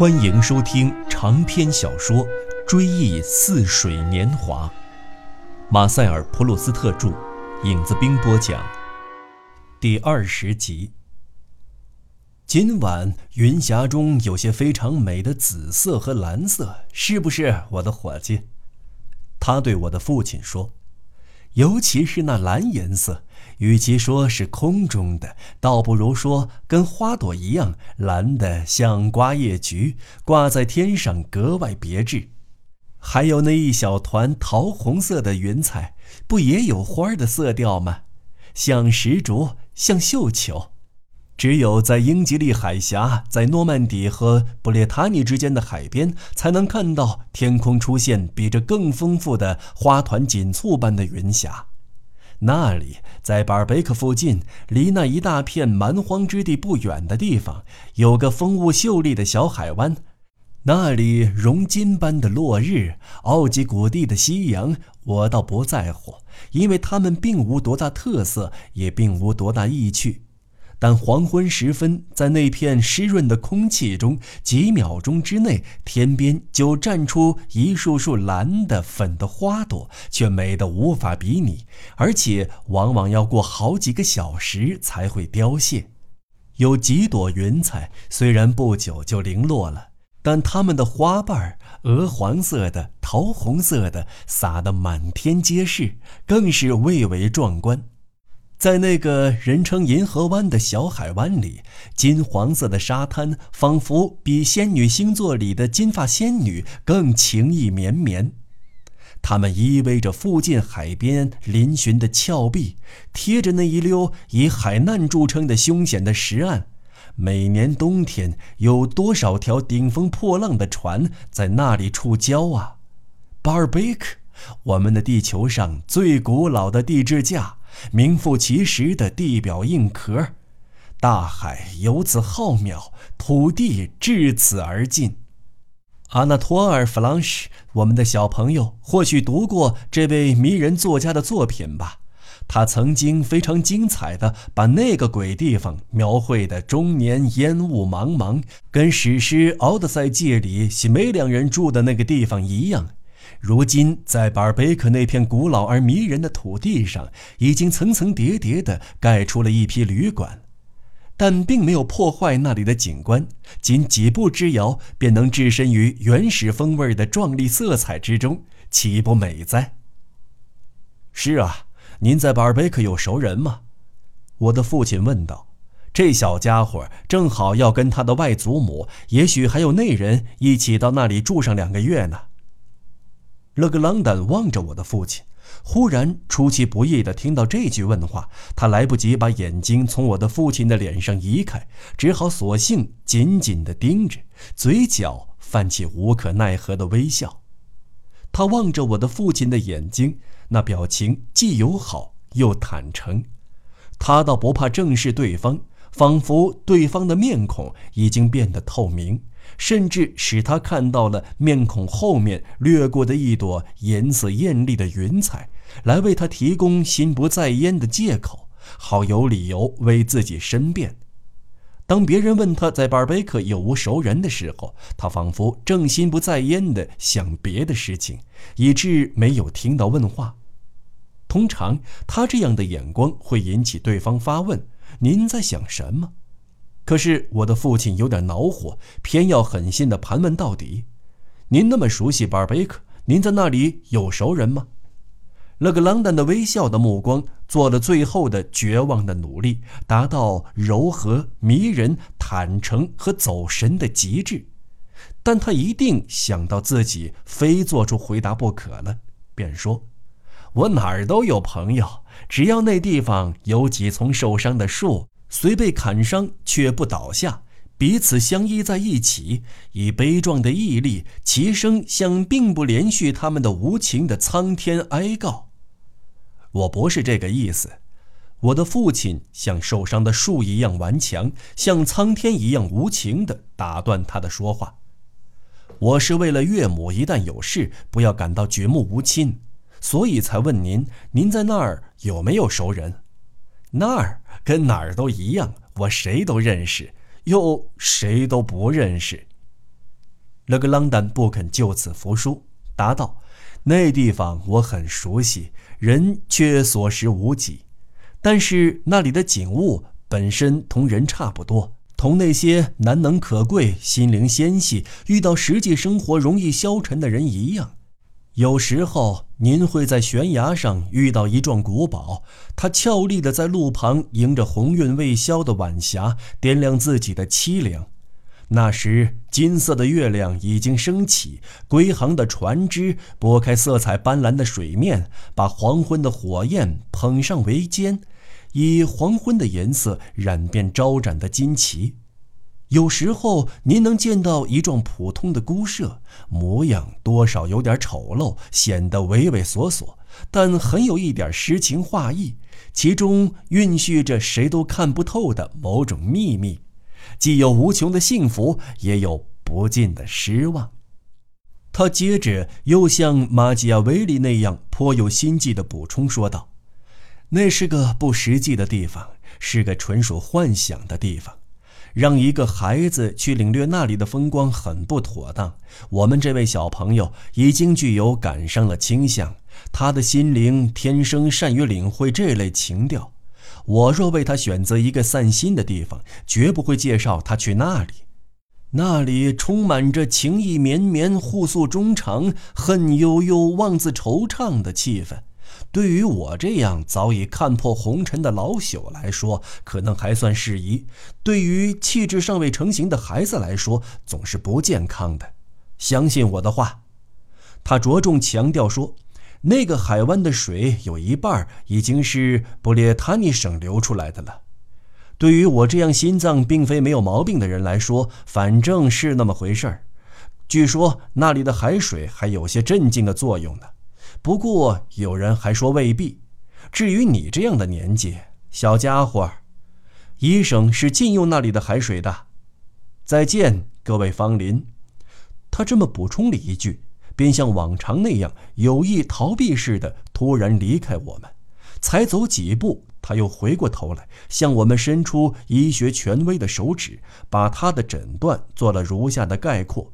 欢迎收听长篇小说《追忆似水年华》，马塞尔·普鲁斯特著，影子兵播讲，第二十集。今晚云霞中有些非常美的紫色和蓝色，是不是，我的伙计？他对我的父亲说。尤其是那蓝颜色，与其说是空中的，倒不如说跟花朵一样蓝的，像瓜叶菊挂在天上，格外别致。还有那一小团桃红色的云彩，不也有花的色调吗？像石竹，像绣球。只有在英吉利海峡，在诺曼底和布列塔尼之间的海边，才能看到天空出现比这更丰富的花团锦簇般的云霞。那里，在巴尔贝克附近，离那一大片蛮荒之地不远的地方，有个风物秀丽的小海湾。那里融金般的落日，奥吉谷地的夕阳，我倒不在乎，因为它们并无多大特色，也并无多大意趣。但黄昏时分，在那片湿润的空气中，几秒钟之内，天边就绽出一束束蓝的、粉的花朵，却美得无法比拟，而且往往要过好几个小时才会凋谢。有几朵云彩，虽然不久就零落了，但它们的花瓣儿，鹅黄色的、桃红色的，撒得满天皆是，更是蔚为壮观。在那个人称银河湾的小海湾里，金黄色的沙滩仿佛比仙女星座里的金发仙女更情意绵绵。它们依偎着附近海边嶙峋的峭壁，贴着那一溜以海难著称的凶险的石岸。每年冬天，有多少条顶风破浪的船在那里触礁啊！巴尔贝克，我们的地球上最古老的地质架。名副其实的地表硬壳，大海由此浩渺，土地至此而尽。阿纳托尔·弗朗什，我们的小朋友或许读过这位迷人作家的作品吧？他曾经非常精彩地把那个鬼地方描绘的终年烟雾茫茫，跟史诗《奥德赛》记里西梅两人住的那个地方一样。如今，在巴尔贝克那片古老而迷人的土地上，已经层层叠叠地盖出了一批旅馆，但并没有破坏那里的景观，仅几步之遥便能置身于原始风味的壮丽色彩之中，岂不美哉？是啊，您在巴尔贝克有熟人吗？我的父亲问道。这小家伙正好要跟他的外祖母，也许还有内人一起到那里住上两个月呢。勒格朗丹望着我的父亲，忽然出其不意地听到这句问话，他来不及把眼睛从我的父亲的脸上移开，只好索性紧紧地盯着，嘴角泛起无可奈何的微笑。他望着我的父亲的眼睛，那表情既友好又坦诚。他倒不怕正视对方，仿佛对方的面孔已经变得透明。甚至使他看到了面孔后面掠过的一朵颜色艳丽的云彩，来为他提供心不在焉的借口，好有理由为自己申辩。当别人问他在巴尔贝克有无熟人的时候，他仿佛正心不在焉地想别的事情，以致没有听到问话。通常他这样的眼光会引起对方发问：“您在想什么？”可是我的父亲有点恼火，偏要狠心地盘问到底：“您那么熟悉巴尔贝克，您在那里有熟人吗？”勒格朗丹的微笑的目光做了最后的绝望的努力，达到柔和、迷人、坦诚和走神的极致。但他一定想到自己非做出回答不可了，便说：“我哪儿都有朋友，只要那地方有几丛受伤的树。”虽被砍伤，却不倒下，彼此相依在一起，以悲壮的毅力，齐声向并不连续他们的无情的苍天哀告。我不是这个意思，我的父亲像受伤的树一样顽强，像苍天一样无情地打断他的说话。我是为了岳母一旦有事，不要感到举目无亲，所以才问您：您在那儿有没有熟人？那儿跟哪儿都一样，我谁都认识，又谁都不认识。勒格朗丹不肯就此服输，答道：“那地方我很熟悉，人却所食无几。但是那里的景物本身同人差不多，同那些难能可贵、心灵纤细、遇到实际生活容易消沉的人一样。有时候您会在悬崖上遇到一幢古堡，它俏丽的在路旁迎着红晕未消的晚霞，点亮自己的凄凉。”那时，金色的月亮已经升起，归航的船只拨开色彩斑斓的水面，把黄昏的火焰捧上桅肩，以黄昏的颜色染遍招展的旌旗。有时候，您能见到一幢普通的孤舍，模样多少有点丑陋，显得畏畏缩缩，但很有一点诗情画意，其中蕴蓄着谁都看不透的某种秘密。既有无穷的幸福，也有不尽的失望。他接着又像马基亚维利那样颇有心计地补充说道：“那是个不实际的地方，是个纯属幻想的地方。让一个孩子去领略那里的风光很不妥当。我们这位小朋友已经具有感伤的倾向，他的心灵天生善于领会这类情调。”我若为他选择一个散心的地方，绝不会介绍他去那里。那里充满着情意绵绵、互诉衷肠、恨悠悠、望自惆怅的气氛。对于我这样早已看破红尘的老朽来说，可能还算适宜；对于气质尚未成型的孩子来说，总是不健康的。相信我的话，他着重强调说。那个海湾的水有一半已经是布列塔尼省流出来的了。对于我这样心脏并非没有毛病的人来说，反正是那么回事儿。据说那里的海水还有些镇静的作用呢。不过有人还说未必。至于你这样的年纪，小家伙，医生是禁用那里的海水的。再见，各位芳邻。他这么补充了一句。便像往常那样有意逃避似的，突然离开我们。才走几步，他又回过头来，向我们伸出医学权威的手指，把他的诊断做了如下的概括：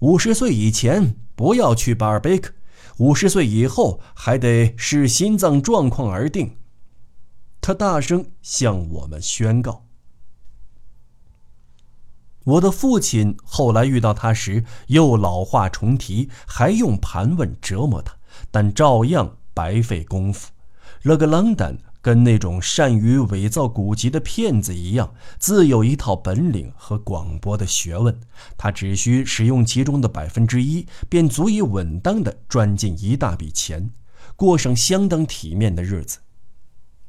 五十岁以前不要去巴尔贝克，五十岁以后还得视心脏状况而定。他大声向我们宣告。我的父亲后来遇到他时，又老话重提，还用盘问折磨他，但照样白费功夫。勒格朗丹跟那种善于伪造古籍的骗子一样，自有一套本领和广博的学问。他只需使用其中的百分之一，便足以稳当地赚进一大笔钱，过上相当体面的日子。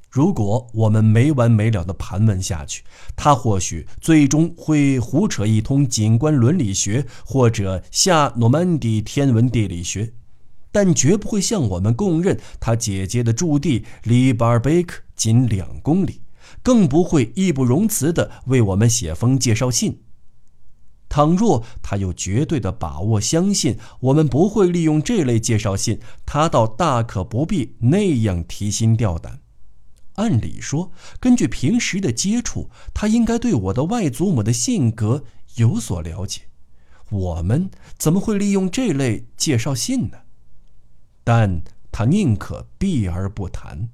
如果我们没完没了地盘问下去，他或许最终会胡扯一通景观伦理学或者下诺曼底天文地理学，但绝不会向我们供认他姐姐的驻地离巴尔贝克仅两公里，更不会义不容辞地为我们写封介绍信。倘若他有绝对的把握，相信我们不会利用这类介绍信，他倒大可不必那样提心吊胆。按理说，根据平时的接触，他应该对我的外祖母的性格有所了解。我们怎么会利用这类介绍信呢？但他宁可避而不谈。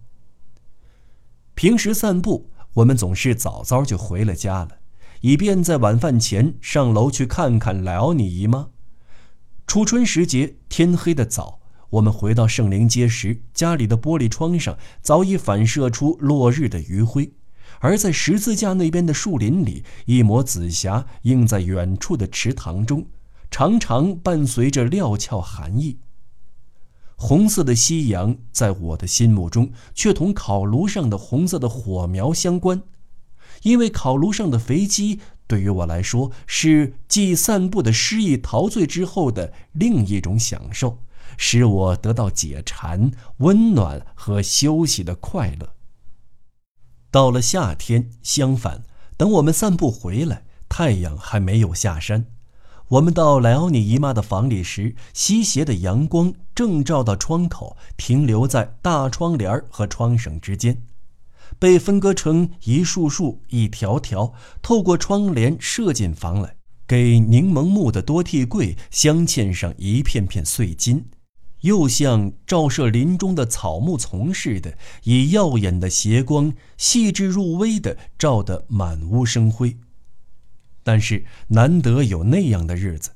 平时散步，我们总是早早就回了家了，以便在晚饭前上楼去看看莱奥尼姨妈。初春时节，天黑的早。我们回到圣灵街时，家里的玻璃窗上早已反射出落日的余晖，而在十字架那边的树林里，一抹紫霞映在远处的池塘中，常常伴随着料峭寒意。红色的夕阳在我的心目中却同烤炉上的红色的火苗相关，因为烤炉上的肥鸡对于我来说是继散步的诗意陶醉之后的另一种享受。使我得到解馋、温暖和休息的快乐。到了夏天，相反，等我们散步回来，太阳还没有下山。我们到莱奥尼姨妈的房里时，西斜的阳光正照到窗口，停留在大窗帘和窗绳之间，被分割成一束束、一条条，透过窗帘射进房来。给柠檬木的多屉柜镶嵌上一片片碎金，又像照射林中的草木丛似的，以耀眼的斜光，细致入微地照得满屋生辉。但是难得有那样的日子，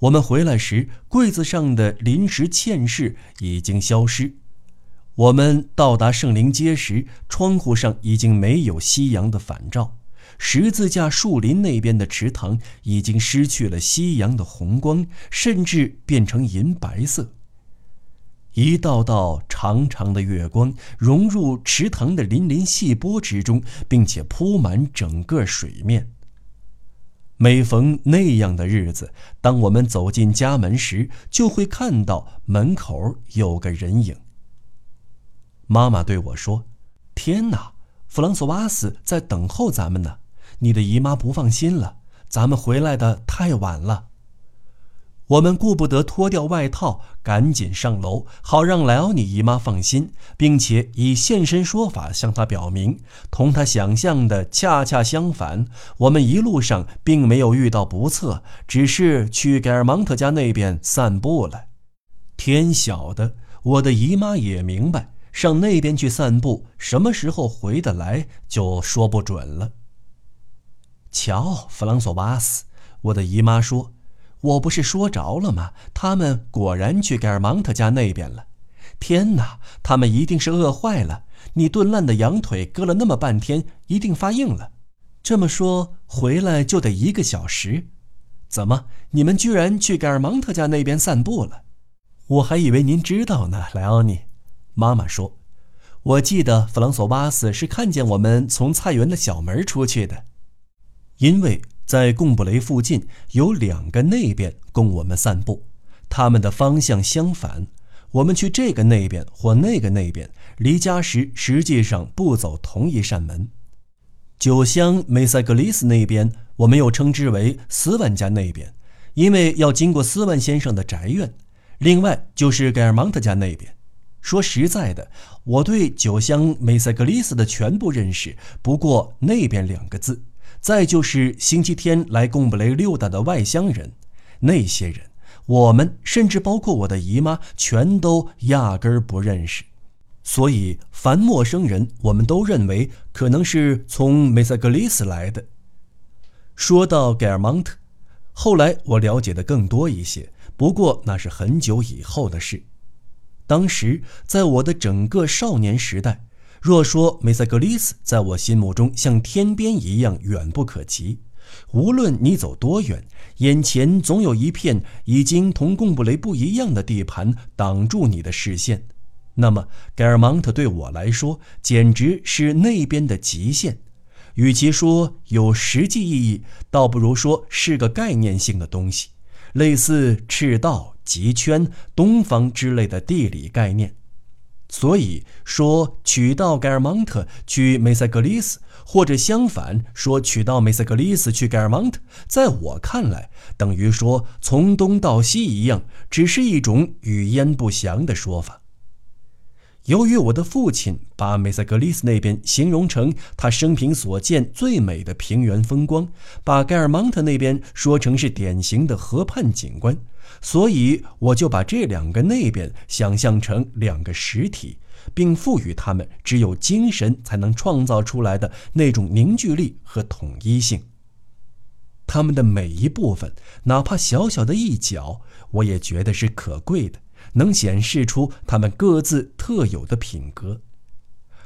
我们回来时，柜子上的临时嵌饰已经消失。我们到达圣灵街时，窗户上已经没有夕阳的反照，十字架树林那边的池塘已经失去了夕阳的红光，甚至变成银白色。一道道长长的月光融入池塘的粼粼细波之中，并且铺满整个水面。每逢那样的日子，当我们走进家门时，就会看到门口有个人影。妈妈对我说：“天哪，弗朗索瓦斯在等候咱们呢。你的姨妈不放心了，咱们回来的太晚了。”我们顾不得脱掉外套，赶紧上楼，好让莱奥尼姨妈放心，并且以现身说法向她表明，同她想象的恰恰相反。我们一路上并没有遇到不测，只是去盖尔芒特家那边散步了。天晓得，我的姨妈也明白。上那边去散步，什么时候回得来就说不准了。瞧，弗朗索瓦斯，我的姨妈说：“我不是说着了吗？他们果然去盖尔芒特家那边了。天哪，他们一定是饿坏了。你炖烂的羊腿搁了那么半天，一定发硬了。这么说，回来就得一个小时。怎么，你们居然去盖尔芒特家那边散步了？我还以为您知道呢，莱奥尼。”妈妈说：“我记得弗朗索瓦斯是看见我们从菜园的小门出去的，因为在贡布雷附近有两个那边供我们散步，他们的方向相反。我们去这个那边或那个那边，离家时实际上不走同一扇门。酒香梅塞格里斯那边，我们又称之为斯万家那边，因为要经过斯万先生的宅院。另外就是盖尔芒特家那边。”说实在的，我对酒香梅塞格里斯的全部认识不过那边两个字。再就是星期天来贡布雷溜达的外乡人，那些人，我们甚至包括我的姨妈，全都压根儿不认识。所以，凡陌生人，我们都认为可能是从梅塞格里斯来的。说到盖尔芒特，后来我了解的更多一些，不过那是很久以后的事。当时，在我的整个少年时代，若说梅塞格里斯在我心目中像天边一样远不可及，无论你走多远，眼前总有一片已经同贡布雷不一样的地盘挡住你的视线，那么盖尔芒特对我来说简直是那边的极限。与其说有实际意义，倒不如说是个概念性的东西，类似赤道。极圈、东方之类的地理概念，所以说取到盖尔芒特去梅塞格里斯，或者相反说取到梅塞格里斯去盖尔芒特，在我看来，等于说从东到西一样，只是一种语焉不详的说法。由于我的父亲把梅塞格里斯那边形容成他生平所见最美的平原风光，把盖尔芒特那边说成是典型的河畔景观。所以我就把这两个那边想象成两个实体，并赋予它们只有精神才能创造出来的那种凝聚力和统一性。他们的每一部分，哪怕小小的一角，我也觉得是可贵的，能显示出他们各自特有的品格。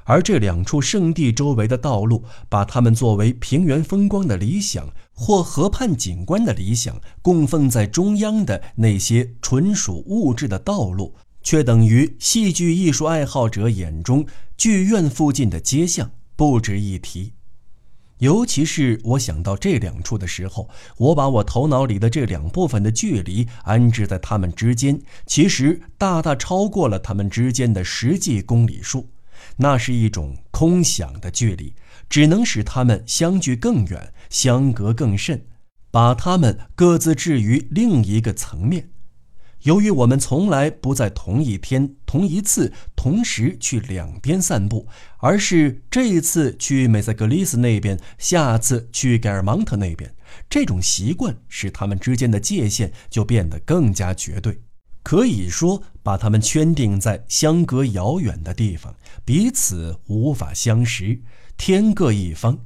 而这两处圣地周围的道路，把它们作为平原风光的理想或河畔景观的理想供奉在中央的那些纯属物质的道路，却等于戏剧艺术爱好者眼中剧院附近的街巷，不值一提。尤其是我想到这两处的时候，我把我头脑里的这两部分的距离安置在它们之间，其实大大超过了它们之间的实际公里数。那是一种空想的距离，只能使他们相距更远，相隔更甚，把他们各自置于另一个层面。由于我们从来不在同一天、同一次、同时去两边散步，而是这一次去梅塞格里斯那边，下次去盖尔芒特那边，这种习惯使他们之间的界限就变得更加绝对，可以说把他们圈定在相隔遥远的地方，彼此无法相识，天各一方，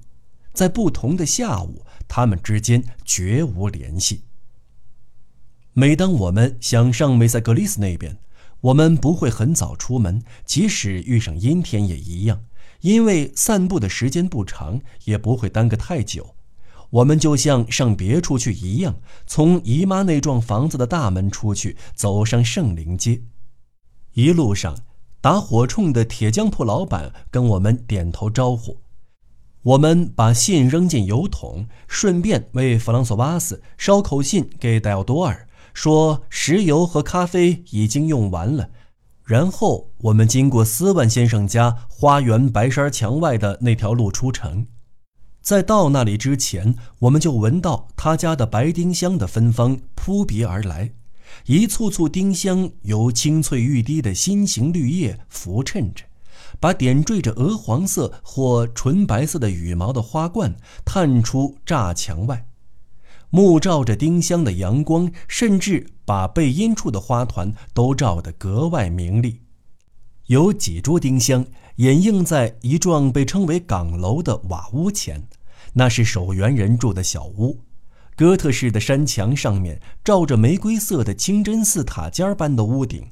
在不同的下午，他们之间绝无联系。每当我们想上梅塞格里斯那边，我们不会很早出门，即使遇上阴天也一样，因为散步的时间不长，也不会耽搁太久。我们就像上别处去一样，从姨妈那幢房子的大门出去，走上圣灵街。一路上，打火铳的铁匠铺老板跟我们点头招呼。我们把信扔进邮筒，顺便为弗朗索瓦斯捎口信给戴奥多尔。说石油和咖啡已经用完了，然后我们经过斯万先生家花园白纱墙外的那条路出城，在到那里之前，我们就闻到他家的白丁香的芬芳扑鼻而来，一簇簇丁香由青翠欲滴的心形绿叶浮衬着，把点缀着鹅黄色或纯白色的羽毛的花冠探出栅墙外。幕照着丁香的阳光，甚至把背阴处的花团都照得格外明丽。有几株丁香掩映在一幢被称为岗楼的瓦屋前，那是守园人住的小屋。哥特式的山墙上面罩着玫瑰色的清真寺塔尖般的屋顶。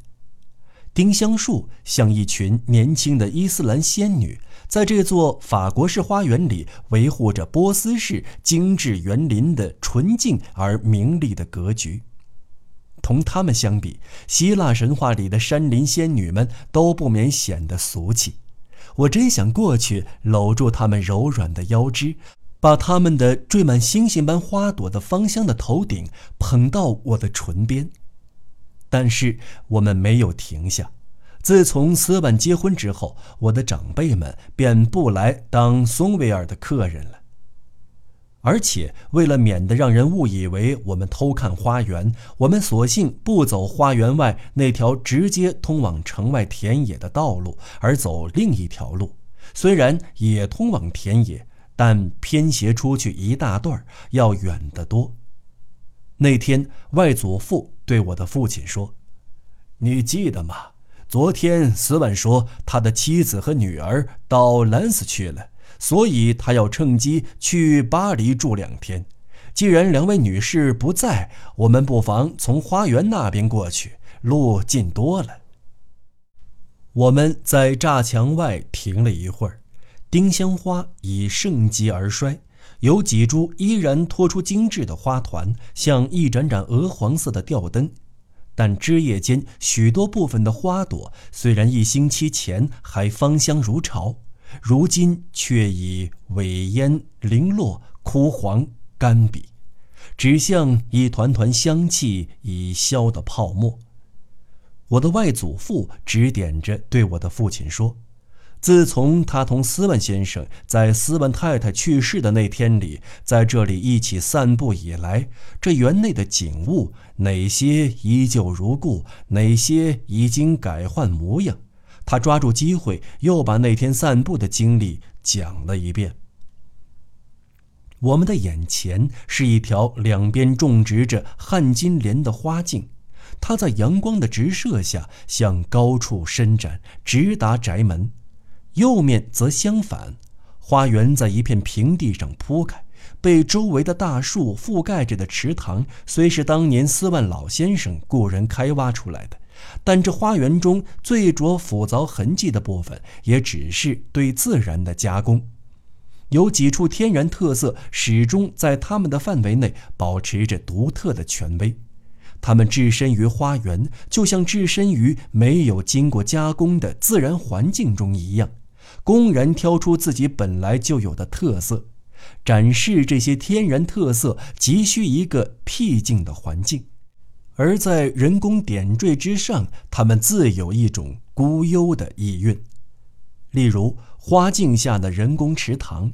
丁香树像一群年轻的伊斯兰仙女，在这座法国式花园里维护着波斯式精致园林的纯净而明丽的格局。同他们相比，希腊神话里的山林仙女们都不免显得俗气。我真想过去搂住她们柔软的腰肢，把她们的缀满星星般花朵的芳香的头顶捧到我的唇边。但是我们没有停下。自从斯万结婚之后，我的长辈们便不来当松维尔的客人了。而且，为了免得让人误以为我们偷看花园，我们索性不走花园外那条直接通往城外田野的道路，而走另一条路。虽然也通往田野，但偏斜出去一大段，要远得多。那天，外祖父对我的父亲说：“你记得吗？昨天斯万说他的妻子和女儿到兰斯去了，所以他要趁机去巴黎住两天。既然两位女士不在，我们不妨从花园那边过去，路近多了。”我们在栅墙外停了一会儿，丁香花已盛极而衰。有几株依然拖出精致的花团，像一盏盏鹅黄色的吊灯，但枝叶间许多部分的花朵，虽然一星期前还芳香如潮，如今却已萎蔫零落、枯黄干瘪，只像一团团香气已消的泡沫。我的外祖父指点着对我的父亲说。自从他同斯文先生在斯文太太去世的那天里，在这里一起散步以来，这园内的景物哪些依旧如故，哪些已经改换模样，他抓住机会又把那天散步的经历讲了一遍。我们的眼前是一条两边种植着旱金莲的花径，它在阳光的直射下向高处伸展，直达宅门。右面则相反，花园在一片平地上铺开，被周围的大树覆盖着的池塘，虽是当年斯万老先生雇人开挖出来的，但这花园中最着斧凿痕迹的部分，也只是对自然的加工。有几处天然特色，始终在他们的范围内保持着独特的权威。他们置身于花园，就像置身于没有经过加工的自然环境中一样。公然挑出自己本来就有的特色，展示这些天然特色，急需一个僻静的环境；而在人工点缀之上，它们自有一种孤幽的意蕴。例如，花镜下的人工池塘，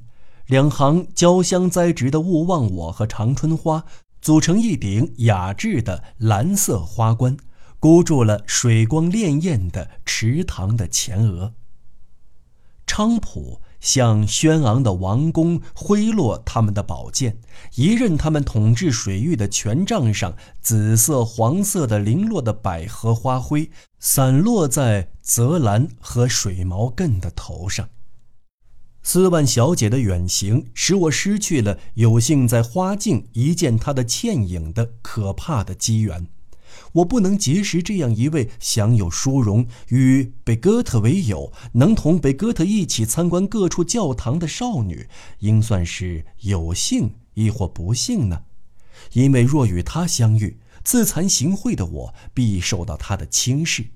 两行交相栽植的勿忘我和长春花，组成一顶雅致的蓝色花冠，箍住了水光潋滟的池塘的前额。菖蒲向轩昂的王宫挥落他们的宝剑，一任他们统治水域的权杖上，紫色、黄色的零落的百合花灰散落在泽兰和水毛更的头上。斯万小姐的远行，使我失去了有幸在花镜一见她的倩影的可怕的机缘。我不能结识这样一位享有殊荣、与贝戈特为友、能同贝戈特一起参观各处教堂的少女，应算是有幸亦或不幸呢？因为若与她相遇，自惭形秽的我必受到她的轻视。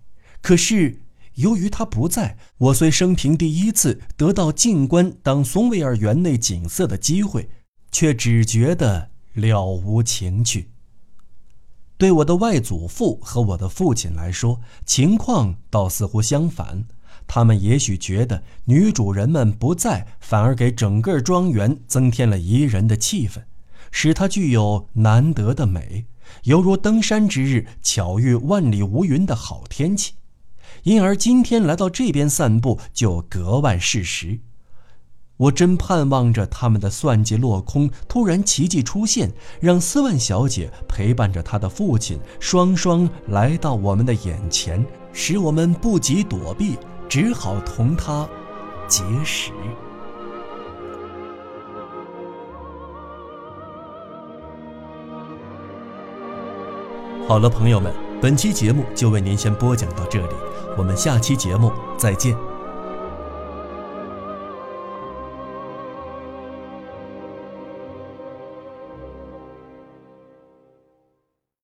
可是由于她不在，我虽生平第一次得到静观当松维尔园内景色的机会，却只觉得了无情趣。对我的外祖父和我的父亲来说，情况倒似乎相反。他们也许觉得女主人们不在，反而给整个庄园增添了宜人的气氛，使它具有难得的美，犹如登山之日巧遇万里无云的好天气。因而今天来到这边散步就格外适时。我真盼望着他们的算计落空，突然奇迹出现，让斯万小姐陪伴着她的父亲双双来到我们的眼前，使我们不及躲避，只好同他结识。好了，朋友们，本期节目就为您先播讲到这里，我们下期节目再见。